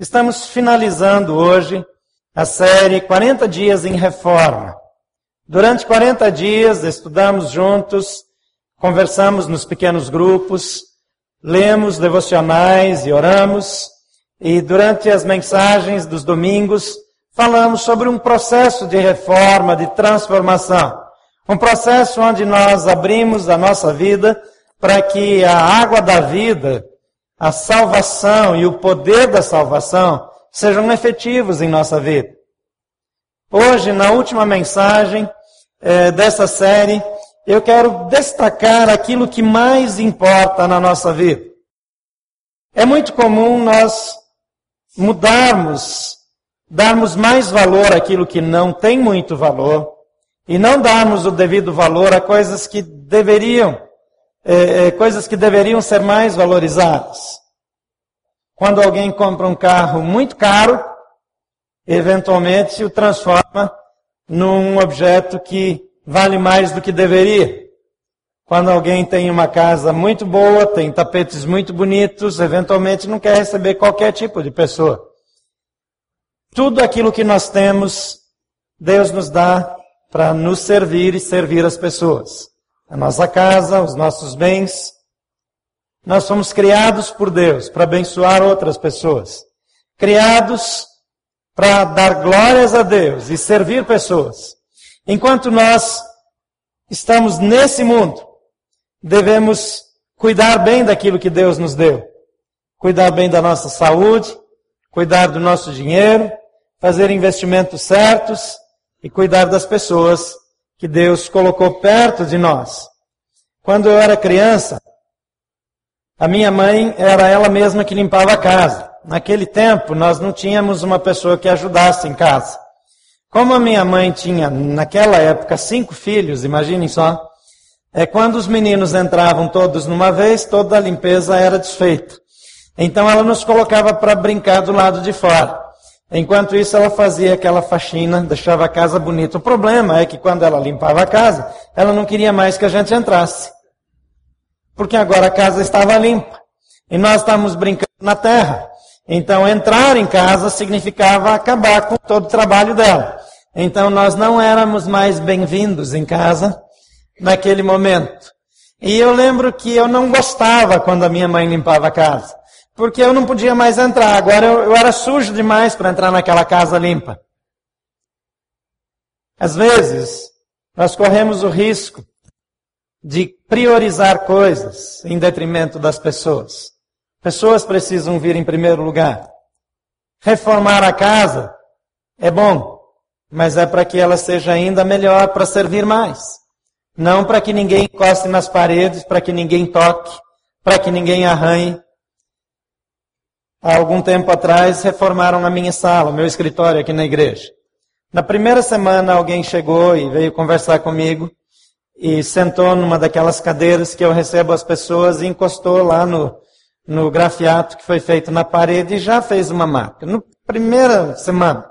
Estamos finalizando hoje a série 40 Dias em Reforma. Durante 40 dias estudamos juntos, conversamos nos pequenos grupos, lemos devocionais e oramos, e durante as mensagens dos domingos falamos sobre um processo de reforma, de transformação. Um processo onde nós abrimos a nossa vida para que a água da vida a salvação e o poder da salvação sejam efetivos em nossa vida. Hoje, na última mensagem é, dessa série, eu quero destacar aquilo que mais importa na nossa vida. É muito comum nós mudarmos, darmos mais valor àquilo que não tem muito valor e não darmos o devido valor a coisas que deveriam é, é, coisas que deveriam ser mais valorizadas. Quando alguém compra um carro muito caro, eventualmente se o transforma num objeto que vale mais do que deveria. Quando alguém tem uma casa muito boa, tem tapetes muito bonitos, eventualmente não quer receber qualquer tipo de pessoa. Tudo aquilo que nós temos, Deus nos dá para nos servir e servir as pessoas a nossa casa, os nossos bens. Nós somos criados por Deus para abençoar outras pessoas. Criados para dar glórias a Deus e servir pessoas. Enquanto nós estamos nesse mundo, devemos cuidar bem daquilo que Deus nos deu. Cuidar bem da nossa saúde, cuidar do nosso dinheiro, fazer investimentos certos e cuidar das pessoas que Deus colocou perto de nós. Quando eu era criança, a minha mãe era ela mesma que limpava a casa. Naquele tempo, nós não tínhamos uma pessoa que ajudasse em casa. Como a minha mãe tinha, naquela época, cinco filhos, imaginem só, é quando os meninos entravam todos numa vez, toda a limpeza era desfeita. Então ela nos colocava para brincar do lado de fora. Enquanto isso, ela fazia aquela faxina, deixava a casa bonita. O problema é que quando ela limpava a casa, ela não queria mais que a gente entrasse. Porque agora a casa estava limpa. E nós estávamos brincando na terra. Então, entrar em casa significava acabar com todo o trabalho dela. Então, nós não éramos mais bem-vindos em casa naquele momento. E eu lembro que eu não gostava quando a minha mãe limpava a casa porque eu não podia mais entrar. Agora eu, eu era sujo demais para entrar naquela casa limpa. Às vezes, nós corremos o risco de priorizar coisas em detrimento das pessoas. Pessoas precisam vir em primeiro lugar. Reformar a casa é bom, mas é para que ela seja ainda melhor para servir mais. Não para que ninguém encoste nas paredes, para que ninguém toque, para que ninguém arranhe, há algum tempo atrás, reformaram a minha sala, o meu escritório aqui na igreja. Na primeira semana, alguém chegou e veio conversar comigo e sentou numa daquelas cadeiras que eu recebo as pessoas e encostou lá no, no grafiato que foi feito na parede e já fez uma marca. Na primeira semana.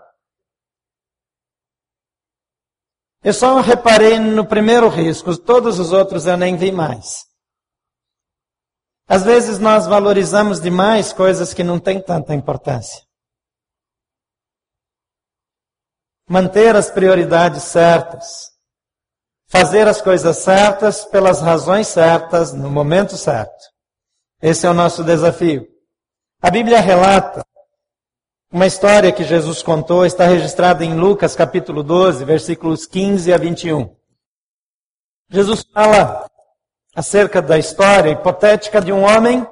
Eu só reparei no primeiro risco, todos os outros eu nem vi mais. Às vezes nós valorizamos demais coisas que não têm tanta importância. Manter as prioridades certas. Fazer as coisas certas pelas razões certas, no momento certo. Esse é o nosso desafio. A Bíblia relata uma história que Jesus contou, está registrada em Lucas capítulo 12, versículos 15 a 21. Jesus fala acerca da história hipotética de um homem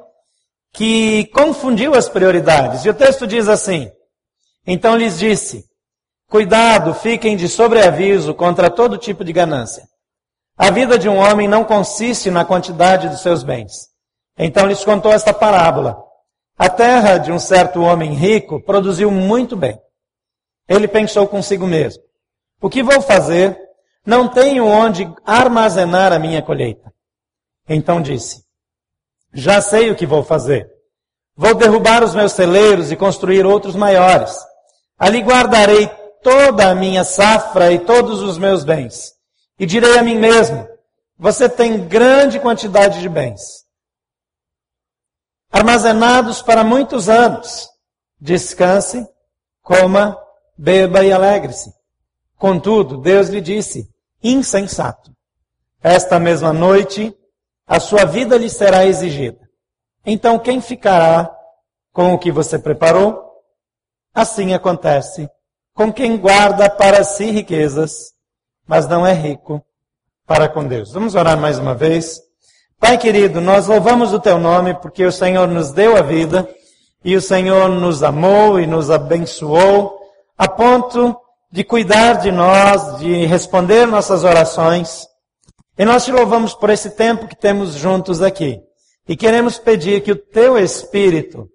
que confundiu as prioridades. E o texto diz assim: Então lhes disse: Cuidado, fiquem de sobreaviso contra todo tipo de ganância. A vida de um homem não consiste na quantidade dos seus bens. Então lhes contou esta parábola. A terra de um certo homem rico produziu muito bem. Ele pensou consigo mesmo: O que vou fazer? Não tenho onde armazenar a minha colheita. Então disse: Já sei o que vou fazer. Vou derrubar os meus celeiros e construir outros maiores. Ali guardarei toda a minha safra e todos os meus bens. E direi a mim mesmo: Você tem grande quantidade de bens, armazenados para muitos anos. Descanse, coma, beba e alegre-se. Contudo, Deus lhe disse: insensato. Esta mesma noite, a sua vida lhe será exigida. Então, quem ficará com o que você preparou? Assim acontece com quem guarda para si riquezas, mas não é rico para com Deus. Vamos orar mais uma vez. Pai querido, nós louvamos o teu nome porque o Senhor nos deu a vida e o Senhor nos amou e nos abençoou a ponto de cuidar de nós, de responder nossas orações. E nós te louvamos por esse tempo que temos juntos aqui. E queremos pedir que o teu Espírito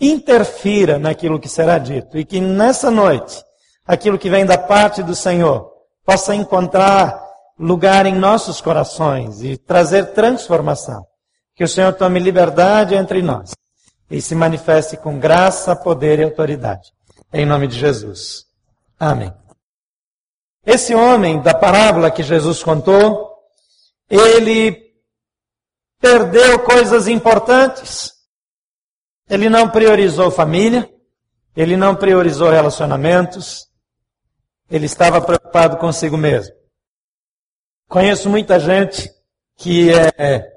interfira naquilo que será dito e que nessa noite, aquilo que vem da parte do Senhor possa encontrar lugar em nossos corações e trazer transformação. Que o Senhor tome liberdade entre nós e se manifeste com graça, poder e autoridade. Em nome de Jesus. Amém. Esse homem da parábola que Jesus contou, ele perdeu coisas importantes. Ele não priorizou família, ele não priorizou relacionamentos, ele estava preocupado consigo mesmo. Conheço muita gente que é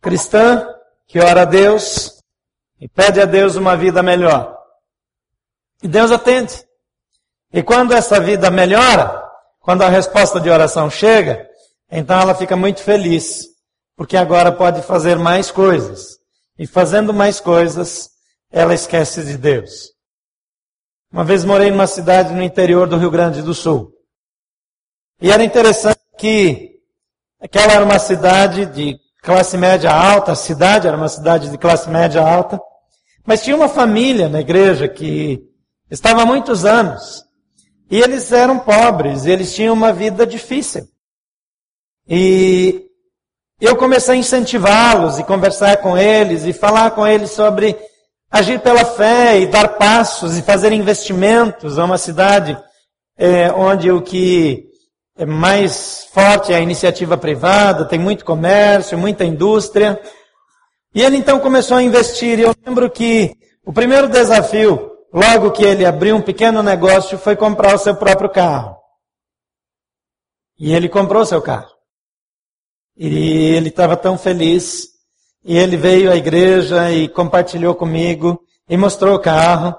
cristã, que ora a Deus e pede a Deus uma vida melhor. E Deus atende. E quando essa vida melhora, quando a resposta de oração chega, então ela fica muito feliz, porque agora pode fazer mais coisas. E fazendo mais coisas, ela esquece de Deus. Uma vez morei numa cidade no interior do Rio Grande do Sul. E era interessante que aquela era uma cidade de classe média alta, a cidade era uma cidade de classe média alta, mas tinha uma família na igreja que estava há muitos anos e eles eram pobres, eles tinham uma vida difícil. E eu comecei a incentivá-los e conversar com eles e falar com eles sobre agir pela fé e dar passos e fazer investimentos. É uma cidade é, onde o que é mais forte é a iniciativa privada, tem muito comércio, muita indústria. E ele então começou a investir. E eu lembro que o primeiro desafio logo que ele abriu um pequeno negócio, foi comprar o seu próprio carro. E ele comprou seu carro. E ele estava tão feliz. E ele veio à igreja e compartilhou comigo e mostrou o carro.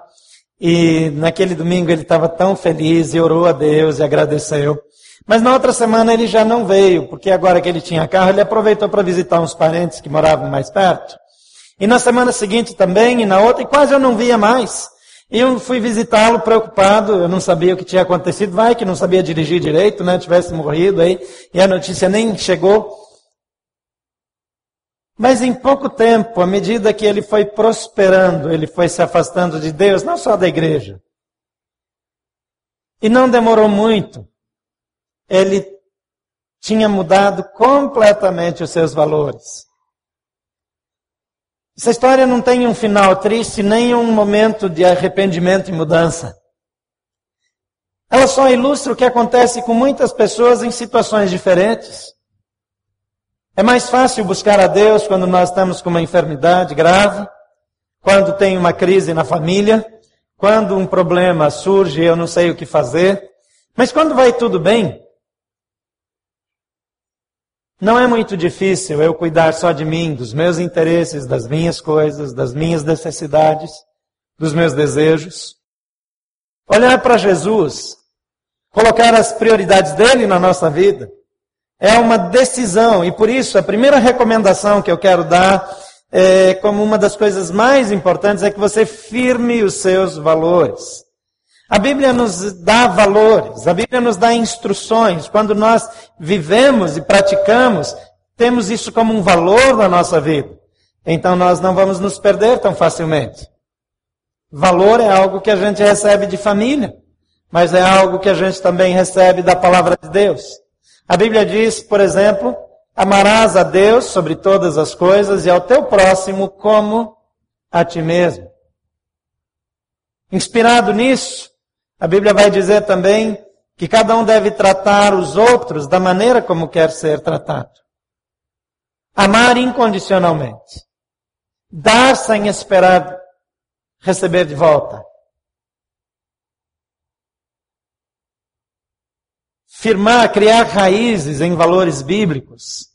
E naquele domingo ele estava tão feliz e orou a Deus e agradeceu. Mas na outra semana ele já não veio, porque agora que ele tinha carro, ele aproveitou para visitar uns parentes que moravam mais perto. E na semana seguinte também, e na outra, e quase eu não via mais. E eu fui visitá-lo preocupado, eu não sabia o que tinha acontecido, vai que não sabia dirigir direito, né? Tivesse morrido aí, e a notícia nem chegou. Mas em pouco tempo, à medida que ele foi prosperando, ele foi se afastando de Deus, não só da igreja. E não demorou muito, ele tinha mudado completamente os seus valores. Essa história não tem um final triste, nem um momento de arrependimento e mudança. Ela só ilustra o que acontece com muitas pessoas em situações diferentes. É mais fácil buscar a Deus quando nós estamos com uma enfermidade grave, quando tem uma crise na família, quando um problema surge e eu não sei o que fazer. Mas quando vai tudo bem, não é muito difícil eu cuidar só de mim, dos meus interesses, das minhas coisas, das minhas necessidades, dos meus desejos. Olhar para Jesus, colocar as prioridades dele na nossa vida, é uma decisão e por isso a primeira recomendação que eu quero dar é, como uma das coisas mais importantes é que você firme os seus valores. A Bíblia nos dá valores, a Bíblia nos dá instruções. Quando nós vivemos e praticamos, temos isso como um valor na nossa vida. Então nós não vamos nos perder tão facilmente. Valor é algo que a gente recebe de família, mas é algo que a gente também recebe da palavra de Deus. A Bíblia diz, por exemplo, amarás a Deus sobre todas as coisas e ao teu próximo como a ti mesmo. Inspirado nisso, a Bíblia vai dizer também que cada um deve tratar os outros da maneira como quer ser tratado. Amar incondicionalmente. Dar sem esperar receber de volta. Firmar, criar raízes em valores bíblicos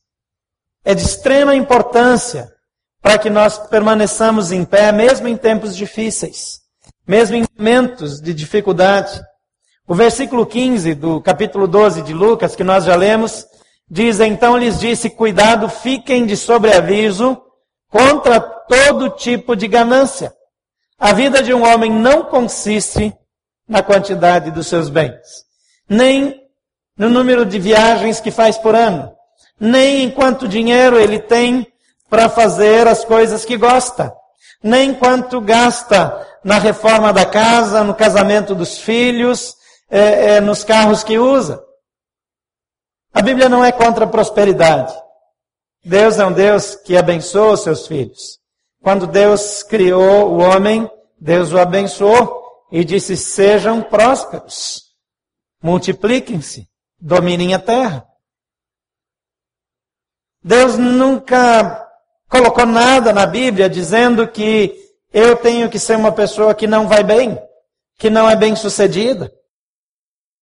é de extrema importância para que nós permaneçamos em pé, mesmo em tempos difíceis, mesmo em momentos de dificuldade. O versículo 15 do capítulo 12 de Lucas, que nós já lemos, diz: Então lhes disse: Cuidado, fiquem de sobreaviso contra todo tipo de ganância. A vida de um homem não consiste na quantidade dos seus bens, nem no número de viagens que faz por ano, nem em quanto dinheiro ele tem para fazer as coisas que gosta, nem quanto gasta na reforma da casa, no casamento dos filhos, é, é, nos carros que usa. A Bíblia não é contra a prosperidade. Deus é um Deus que abençoa os seus filhos. Quando Deus criou o homem, Deus o abençoou e disse: sejam prósperos, multipliquem-se, dominem a terra. Deus nunca colocou nada na Bíblia dizendo que eu tenho que ser uma pessoa que não vai bem, que não é bem sucedida,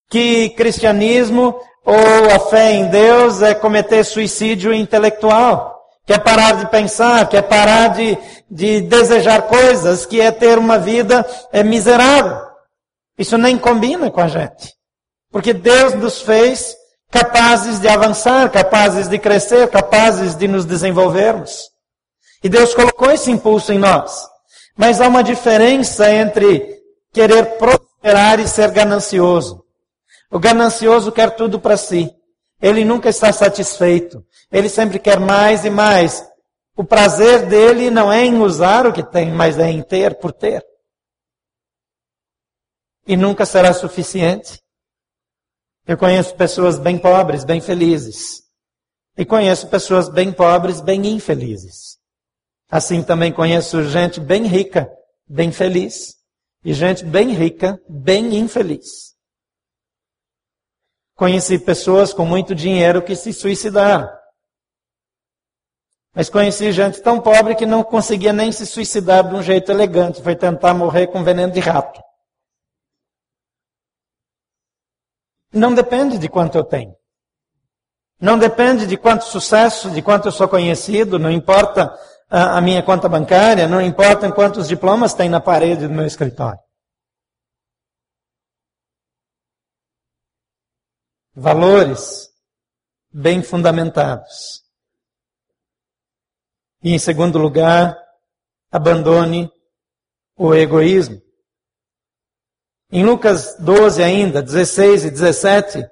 que cristianismo ou a fé em Deus é cometer suicídio intelectual quer parar de pensar, quer parar de, de desejar coisas, que é ter uma vida é, miserável. Isso nem combina com a gente. Porque Deus nos fez capazes de avançar, capazes de crescer, capazes de nos desenvolvermos. E Deus colocou esse impulso em nós. Mas há uma diferença entre querer prosperar e ser ganancioso. O ganancioso quer tudo para si. Ele nunca está satisfeito. Ele sempre quer mais e mais. O prazer dele não é em usar o que tem, mas é em ter por ter. E nunca será suficiente. Eu conheço pessoas bem pobres, bem felizes. E conheço pessoas bem pobres, bem infelizes. Assim também conheço gente bem rica, bem feliz. E gente bem rica, bem infeliz. Conheci pessoas com muito dinheiro que se suicidaram. Mas conheci gente tão pobre que não conseguia nem se suicidar de um jeito elegante. Foi tentar morrer com veneno de rato. Não depende de quanto eu tenho. Não depende de quanto sucesso, de quanto eu sou conhecido, não importa a, a minha conta bancária, não importa quantos diplomas tem na parede do meu escritório. valores bem fundamentados. E, em segundo lugar, abandone o egoísmo. Em Lucas 12 ainda, 16 e 17,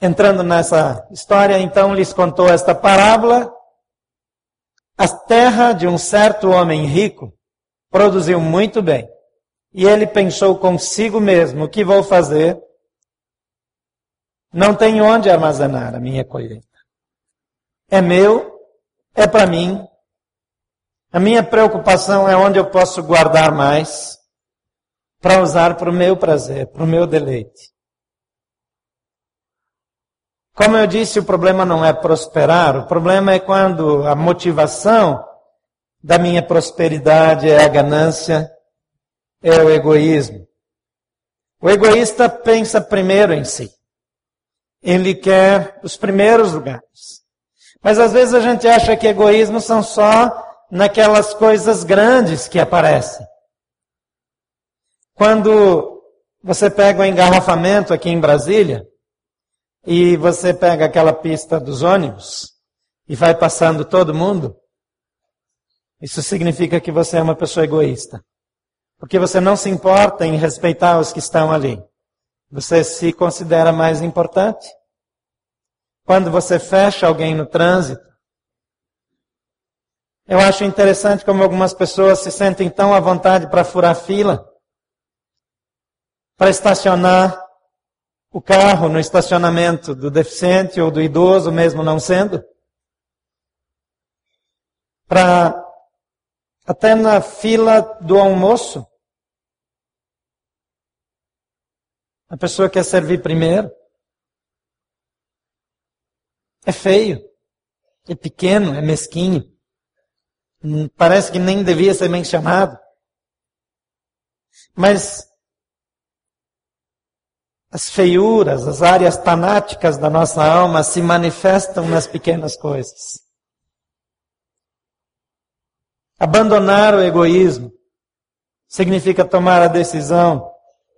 entrando nessa história, então lhes contou esta parábola. A terra de um certo homem rico produziu muito bem. E ele pensou consigo mesmo: o que vou fazer? Não tenho onde armazenar a minha colheita. É meu, é para mim. A minha preocupação é onde eu posso guardar mais para usar para o meu prazer, para o meu deleite. Como eu disse, o problema não é prosperar, o problema é quando a motivação da minha prosperidade é a ganância, é o egoísmo. O egoísta pensa primeiro em si. Ele quer os primeiros lugares. Mas às vezes a gente acha que egoísmo são só naquelas coisas grandes que aparecem. Quando você pega o um engarrafamento aqui em Brasília, e você pega aquela pista dos ônibus, e vai passando todo mundo, isso significa que você é uma pessoa egoísta. Porque você não se importa em respeitar os que estão ali. Você se considera mais importante? Quando você fecha alguém no trânsito, eu acho interessante como algumas pessoas se sentem tão à vontade para furar fila, para estacionar o carro no estacionamento do deficiente ou do idoso, mesmo não sendo, para até na fila do almoço, A pessoa quer servir primeiro. É feio. É pequeno, é mesquinho. Parece que nem devia ser mencionado. Mas as feiuras, as áreas tanáticas da nossa alma se manifestam nas pequenas coisas. Abandonar o egoísmo significa tomar a decisão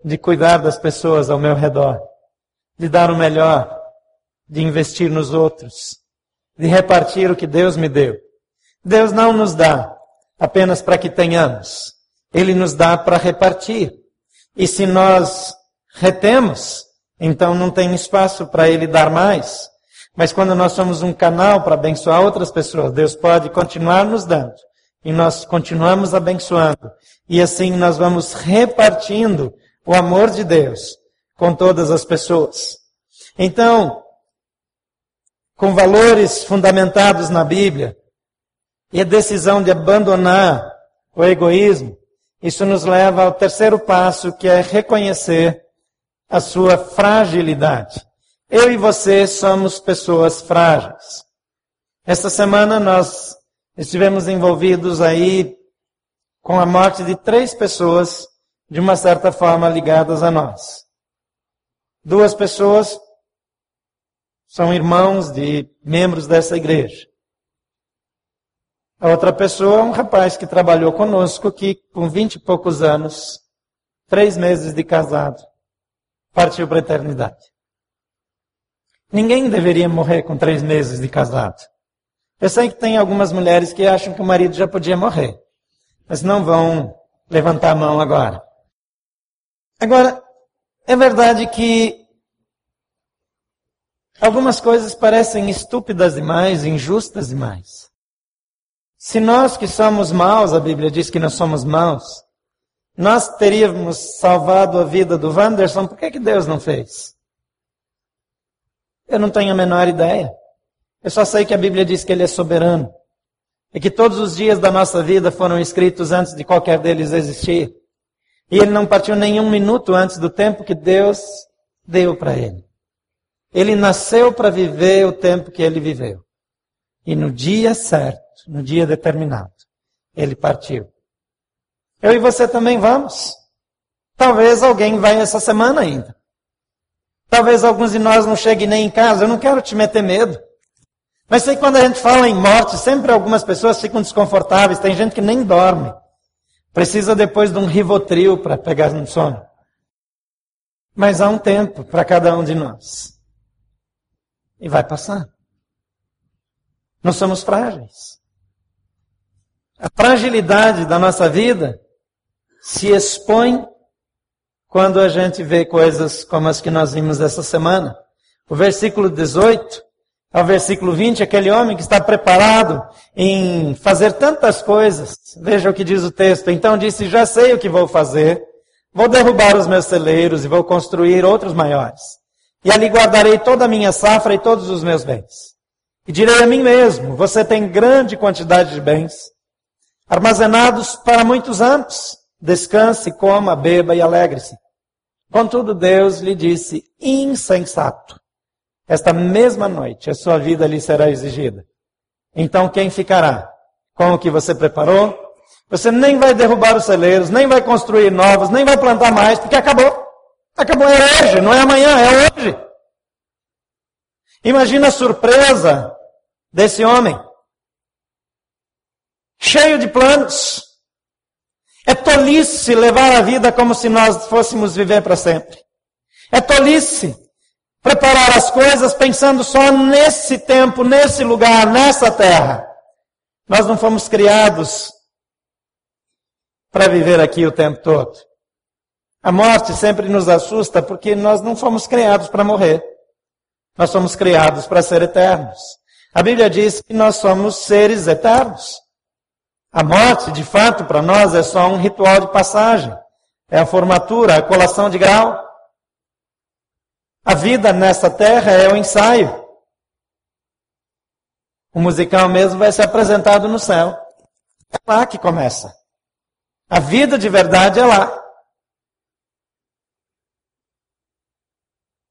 de cuidar das pessoas ao meu redor, de dar o melhor, de investir nos outros, de repartir o que Deus me deu. Deus não nos dá apenas para que tenhamos, Ele nos dá para repartir. E se nós retemos, então não tem espaço para Ele dar mais. Mas quando nós somos um canal para abençoar outras pessoas, Deus pode continuar nos dando. E nós continuamos abençoando. E assim nós vamos repartindo o amor de Deus com todas as pessoas. Então, com valores fundamentados na Bíblia, e a decisão de abandonar o egoísmo, isso nos leva ao terceiro passo, que é reconhecer a sua fragilidade. Eu e você somos pessoas frágeis. Esta semana nós estivemos envolvidos aí com a morte de três pessoas, de uma certa forma ligadas a nós. Duas pessoas são irmãos de membros dessa igreja. A outra pessoa é um rapaz que trabalhou conosco, que com vinte e poucos anos, três meses de casado, partiu para a eternidade. Ninguém deveria morrer com três meses de casado. Eu sei que tem algumas mulheres que acham que o marido já podia morrer, mas não vão levantar a mão agora. Agora, é verdade que algumas coisas parecem estúpidas demais, injustas demais. Se nós que somos maus, a Bíblia diz que nós somos maus, nós teríamos salvado a vida do Wanderson, por que, que Deus não fez? Eu não tenho a menor ideia. Eu só sei que a Bíblia diz que Ele é soberano. E que todos os dias da nossa vida foram escritos antes de qualquer deles existir. E Ele não partiu nenhum minuto antes do tempo que Deus deu para Ele. Ele nasceu para viver o tempo que Ele viveu. E no dia certo, no dia determinado, Ele partiu. Eu e você também vamos. Talvez alguém vá essa semana ainda. Talvez alguns de nós não cheguem nem em casa. Eu não quero te meter medo. Mas sei que quando a gente fala em morte, sempre algumas pessoas ficam desconfortáveis. Tem gente que nem dorme. Precisa depois de um rivotril para pegar no sono. Mas há um tempo para cada um de nós. E vai passar. Nós somos frágeis. A fragilidade da nossa vida se expõe quando a gente vê coisas como as que nós vimos essa semana. O versículo 18 ao versículo 20, aquele homem que está preparado em fazer tantas coisas. Veja o que diz o texto. Então disse: Já sei o que vou fazer. Vou derrubar os meus celeiros e vou construir outros maiores. E ali guardarei toda a minha safra e todos os meus bens. E direi a mim mesmo: Você tem grande quantidade de bens, armazenados para muitos anos. Descanse, coma, beba e alegre-se. Contudo, Deus lhe disse, insensato. Esta mesma noite a sua vida lhe será exigida. Então quem ficará com o que você preparou? Você nem vai derrubar os celeiros, nem vai construir novos, nem vai plantar mais, porque acabou. Acabou, é hoje, não é amanhã, é hoje. Imagina a surpresa desse homem. Cheio de planos. É tolice levar a vida como se nós fôssemos viver para sempre. É tolice preparar as coisas pensando só nesse tempo, nesse lugar, nessa terra. Nós não fomos criados para viver aqui o tempo todo. A morte sempre nos assusta porque nós não fomos criados para morrer. Nós somos criados para ser eternos. A Bíblia diz que nós somos seres eternos. A morte, de fato, para nós é só um ritual de passagem. É a formatura, a colação de grau. A vida nessa terra é o ensaio. O musical mesmo vai ser apresentado no céu. É lá que começa. A vida de verdade é lá.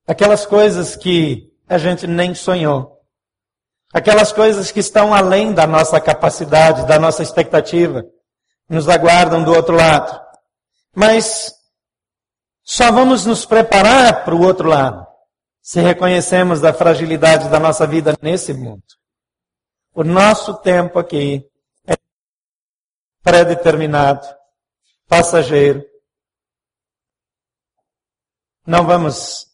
Aquelas coisas que a gente nem sonhou. Aquelas coisas que estão além da nossa capacidade, da nossa expectativa, nos aguardam do outro lado. Mas só vamos nos preparar para o outro lado se reconhecemos da fragilidade da nossa vida nesse mundo. O nosso tempo aqui é pré-determinado, passageiro. Não vamos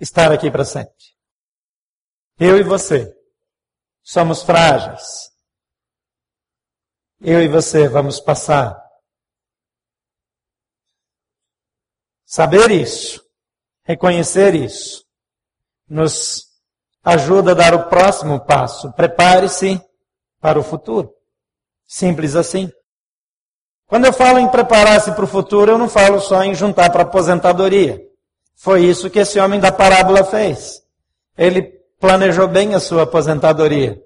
estar aqui para sempre. Eu e você somos frágeis. Eu e você vamos passar. Saber isso, reconhecer isso, nos ajuda a dar o próximo passo. Prepare-se para o futuro. Simples assim. Quando eu falo em preparar-se para o futuro, eu não falo só em juntar para aposentadoria. Foi isso que esse homem da parábola fez. Ele planejou bem a sua aposentadoria,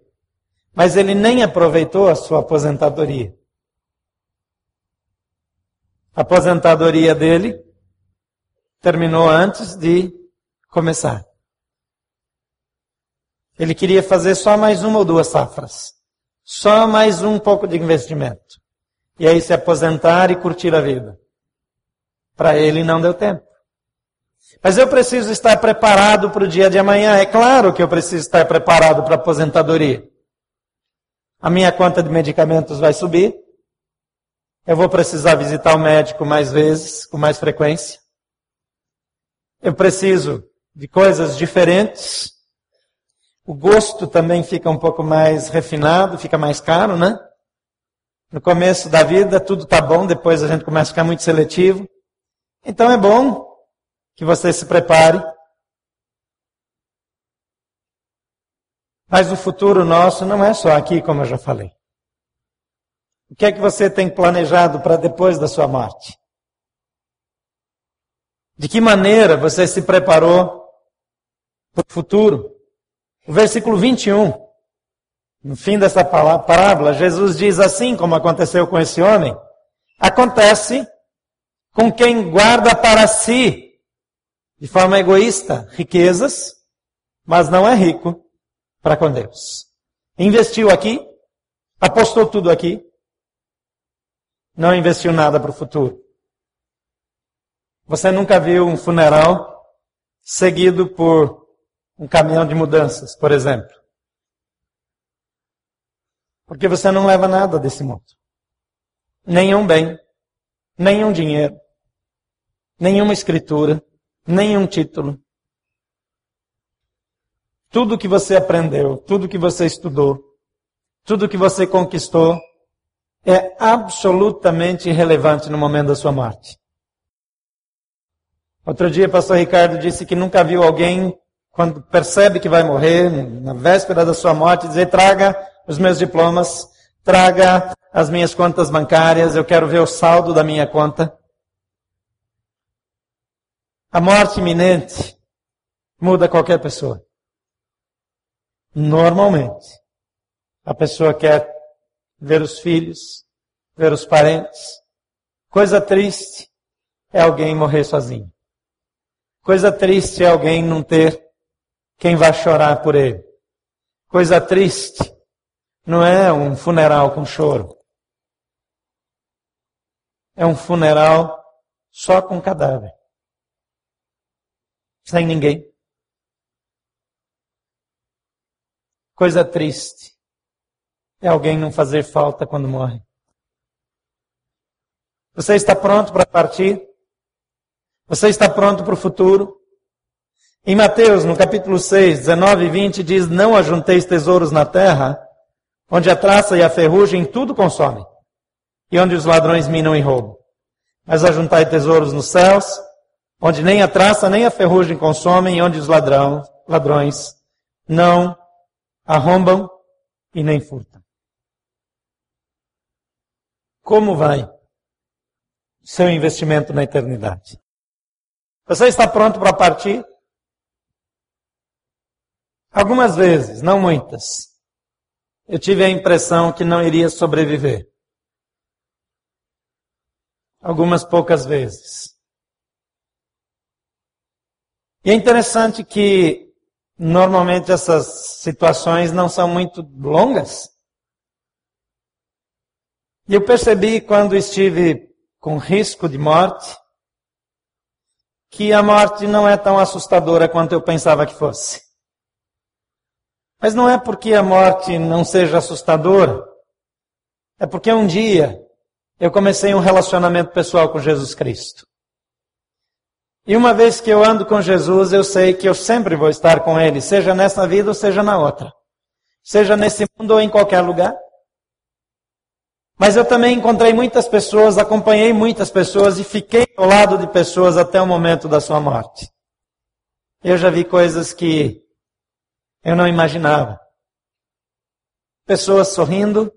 mas ele nem aproveitou a sua aposentadoria. A aposentadoria dele terminou antes de começar. Ele queria fazer só mais uma ou duas safras. Só mais um pouco de investimento. E aí se aposentar e curtir a vida. Para ele não deu tempo. Mas eu preciso estar preparado para o dia de amanhã. É claro que eu preciso estar preparado para a aposentadoria. A minha conta de medicamentos vai subir. Eu vou precisar visitar o médico mais vezes, com mais frequência. Eu preciso de coisas diferentes. O gosto também fica um pouco mais refinado, fica mais caro, né? No começo da vida tudo tá bom, depois a gente começa a ficar muito seletivo. Então é bom que você se prepare. Mas o futuro nosso não é só aqui, como eu já falei. O que é que você tem planejado para depois da sua morte? De que maneira você se preparou para o futuro? O versículo 21, no fim dessa parábola, Jesus diz assim, como aconteceu com esse homem, acontece com quem guarda para si, de forma egoísta, riquezas, mas não é rico para com Deus. Investiu aqui, apostou tudo aqui, não investiu nada para o futuro. Você nunca viu um funeral seguido por um caminhão de mudanças, por exemplo. Porque você não leva nada desse mundo. Nenhum bem, nenhum dinheiro, nenhuma escritura, nenhum título. Tudo que você aprendeu, tudo que você estudou, tudo que você conquistou é absolutamente irrelevante no momento da sua morte. Outro dia, pastor Ricardo disse que nunca viu alguém quando percebe que vai morrer, na véspera da sua morte, dizer: traga os meus diplomas, traga as minhas contas bancárias, eu quero ver o saldo da minha conta. A morte iminente muda qualquer pessoa. Normalmente, a pessoa quer ver os filhos, ver os parentes. Coisa triste é alguém morrer sozinho. Coisa triste é alguém não ter quem vai chorar por ele. Coisa triste. Não é um funeral com choro. É um funeral só com cadáver. Sem ninguém. Coisa triste. É alguém não fazer falta quando morre. Você está pronto para partir? Você está pronto para o futuro? Em Mateus, no capítulo 6, 19 e 20, diz: Não ajunteis tesouros na terra, onde a traça e a ferrugem tudo consomem, e onde os ladrões minam e roubam. Mas ajuntai tesouros nos céus, onde nem a traça nem a ferrugem consomem, onde os ladrão, ladrões não arrombam e nem furtam. Como vai seu investimento na eternidade? Você está pronto para partir? Algumas vezes, não muitas, eu tive a impressão que não iria sobreviver. Algumas poucas vezes. E é interessante que normalmente essas situações não são muito longas. E eu percebi quando estive com risco de morte, que a morte não é tão assustadora quanto eu pensava que fosse. Mas não é porque a morte não seja assustadora, é porque um dia eu comecei um relacionamento pessoal com Jesus Cristo. E uma vez que eu ando com Jesus, eu sei que eu sempre vou estar com Ele, seja nessa vida ou seja na outra. Seja nesse mundo ou em qualquer lugar. Mas eu também encontrei muitas pessoas, acompanhei muitas pessoas e fiquei ao lado de pessoas até o momento da sua morte. Eu já vi coisas que eu não imaginava. Pessoas sorrindo,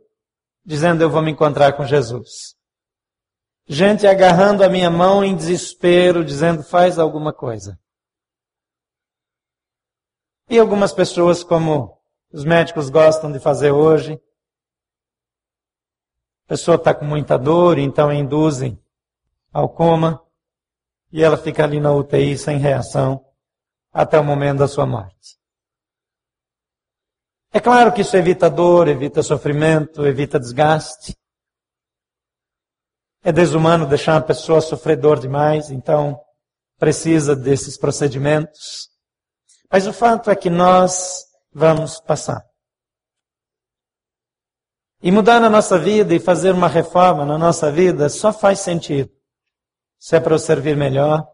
dizendo eu vou me encontrar com Jesus. Gente agarrando a minha mão em desespero, dizendo faz alguma coisa. E algumas pessoas, como os médicos gostam de fazer hoje, a pessoa está com muita dor, então induzem ao coma e ela fica ali na UTI sem reação até o momento da sua morte. É claro que isso evita dor, evita sofrimento, evita desgaste. É desumano deixar uma pessoa sofredor demais, então precisa desses procedimentos. Mas o fato é que nós vamos passar. E mudar na nossa vida e fazer uma reforma na nossa vida só faz sentido. Se é para eu servir melhor,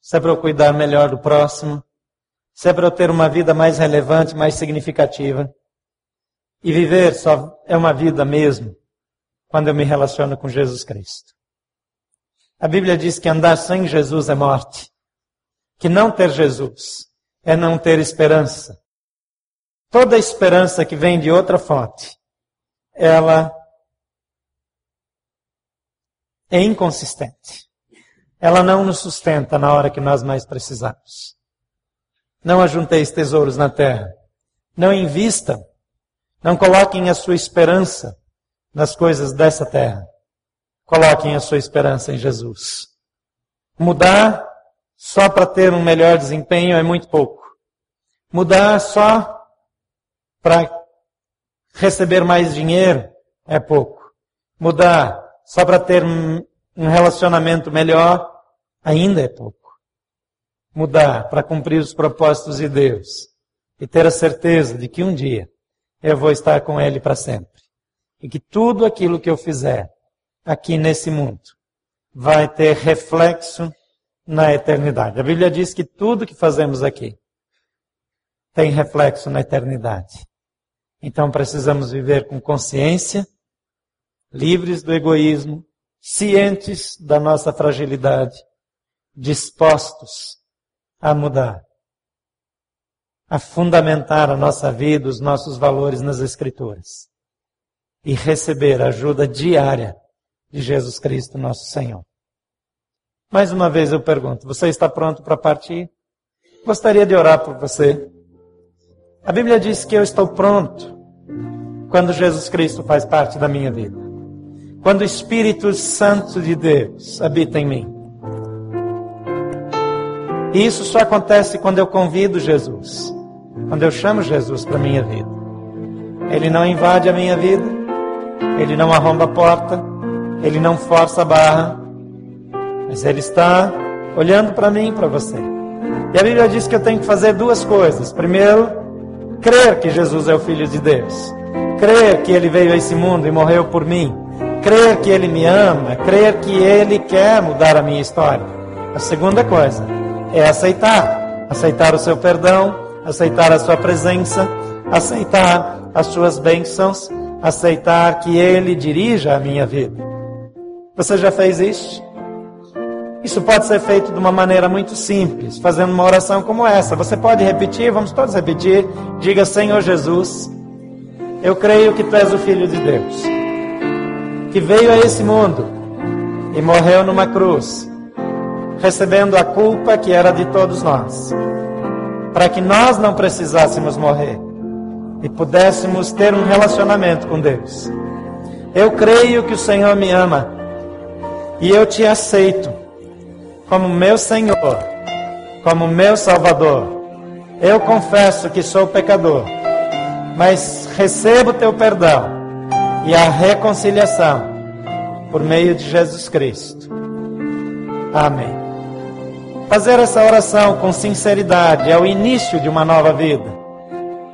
se é para eu cuidar melhor do próximo, se é para eu ter uma vida mais relevante, mais significativa. E viver só é uma vida mesmo quando eu me relaciono com Jesus Cristo. A Bíblia diz que andar sem Jesus é morte. Que não ter Jesus é não ter esperança. Toda esperança que vem de outra fonte ela é inconsistente. Ela não nos sustenta na hora que nós mais precisamos. Não ajunteis tesouros na terra. Não invistam. Não coloquem a sua esperança nas coisas dessa terra. Coloquem a sua esperança em Jesus. Mudar só para ter um melhor desempenho é muito pouco. Mudar só para Receber mais dinheiro é pouco. Mudar só para ter um relacionamento melhor ainda é pouco. Mudar para cumprir os propósitos de Deus e ter a certeza de que um dia eu vou estar com Ele para sempre. E que tudo aquilo que eu fizer aqui nesse mundo vai ter reflexo na eternidade. A Bíblia diz que tudo que fazemos aqui tem reflexo na eternidade. Então precisamos viver com consciência, livres do egoísmo, cientes da nossa fragilidade, dispostos a mudar, a fundamentar a nossa vida, os nossos valores nas Escrituras e receber a ajuda diária de Jesus Cristo, nosso Senhor. Mais uma vez eu pergunto: você está pronto para partir? Gostaria de orar por você. A Bíblia diz que eu estou pronto quando Jesus Cristo faz parte da minha vida. Quando o Espírito Santo de Deus habita em mim. E isso só acontece quando eu convido Jesus. Quando eu chamo Jesus para minha vida. Ele não invade a minha vida. Ele não arromba a porta. Ele não força a barra. Mas Ele está olhando para mim e para você. E a Bíblia diz que eu tenho que fazer duas coisas. Primeiro, Crer que Jesus é o Filho de Deus. Crer que Ele veio a esse mundo e morreu por mim. Crer que Ele me ama. Crer que Ele quer mudar a minha história. A segunda coisa é aceitar. Aceitar o seu perdão, aceitar a sua presença, aceitar as suas bênçãos, aceitar que Ele dirija a minha vida. Você já fez isso? Isso pode ser feito de uma maneira muito simples, fazendo uma oração como essa. Você pode repetir, vamos todos repetir. Diga: Senhor Jesus, eu creio que tu és o Filho de Deus, que veio a esse mundo e morreu numa cruz, recebendo a culpa que era de todos nós, para que nós não precisássemos morrer e pudéssemos ter um relacionamento com Deus. Eu creio que o Senhor me ama e eu te aceito como meu Senhor, como meu Salvador. Eu confesso que sou pecador, mas recebo teu perdão e a reconciliação por meio de Jesus Cristo. Amém. Fazer essa oração com sinceridade é o início de uma nova vida.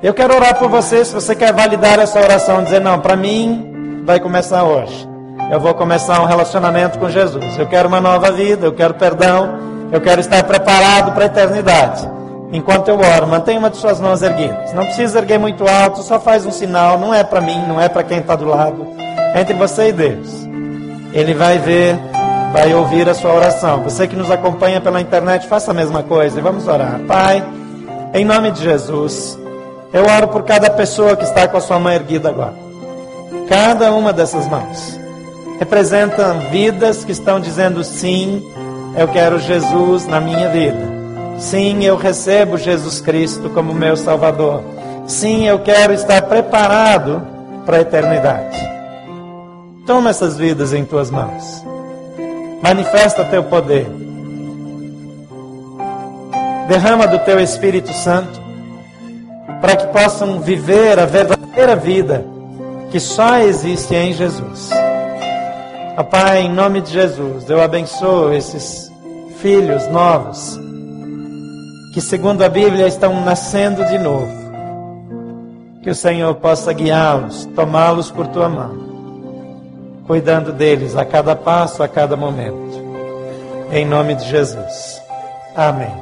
Eu quero orar por você, se você quer validar essa oração, dizer, não, para mim vai começar hoje. Eu vou começar um relacionamento com Jesus. Eu quero uma nova vida, eu quero perdão, eu quero estar preparado para a eternidade. Enquanto eu oro, mantenha uma de suas mãos erguidas. Não precisa erguer muito alto, só faz um sinal. Não é para mim, não é para quem está do lado. É entre você e Deus. Ele vai ver, vai ouvir a sua oração. Você que nos acompanha pela internet, faça a mesma coisa e vamos orar. Pai, em nome de Jesus, eu oro por cada pessoa que está com a sua mão erguida agora. Cada uma dessas mãos representam vidas que estão dizendo sim, eu quero Jesus na minha vida. Sim, eu recebo Jesus Cristo como meu Salvador. Sim, eu quero estar preparado para a eternidade. Toma essas vidas em tuas mãos. Manifesta teu poder. Derrama do teu Espírito Santo para que possam viver a verdadeira vida que só existe em Jesus. Ó Pai, em nome de Jesus, eu abençoo esses filhos novos que, segundo a Bíblia, estão nascendo de novo. Que o Senhor possa guiá-los, tomá-los por tua mão cuidando deles a cada passo, a cada momento. Em nome de Jesus. Amém.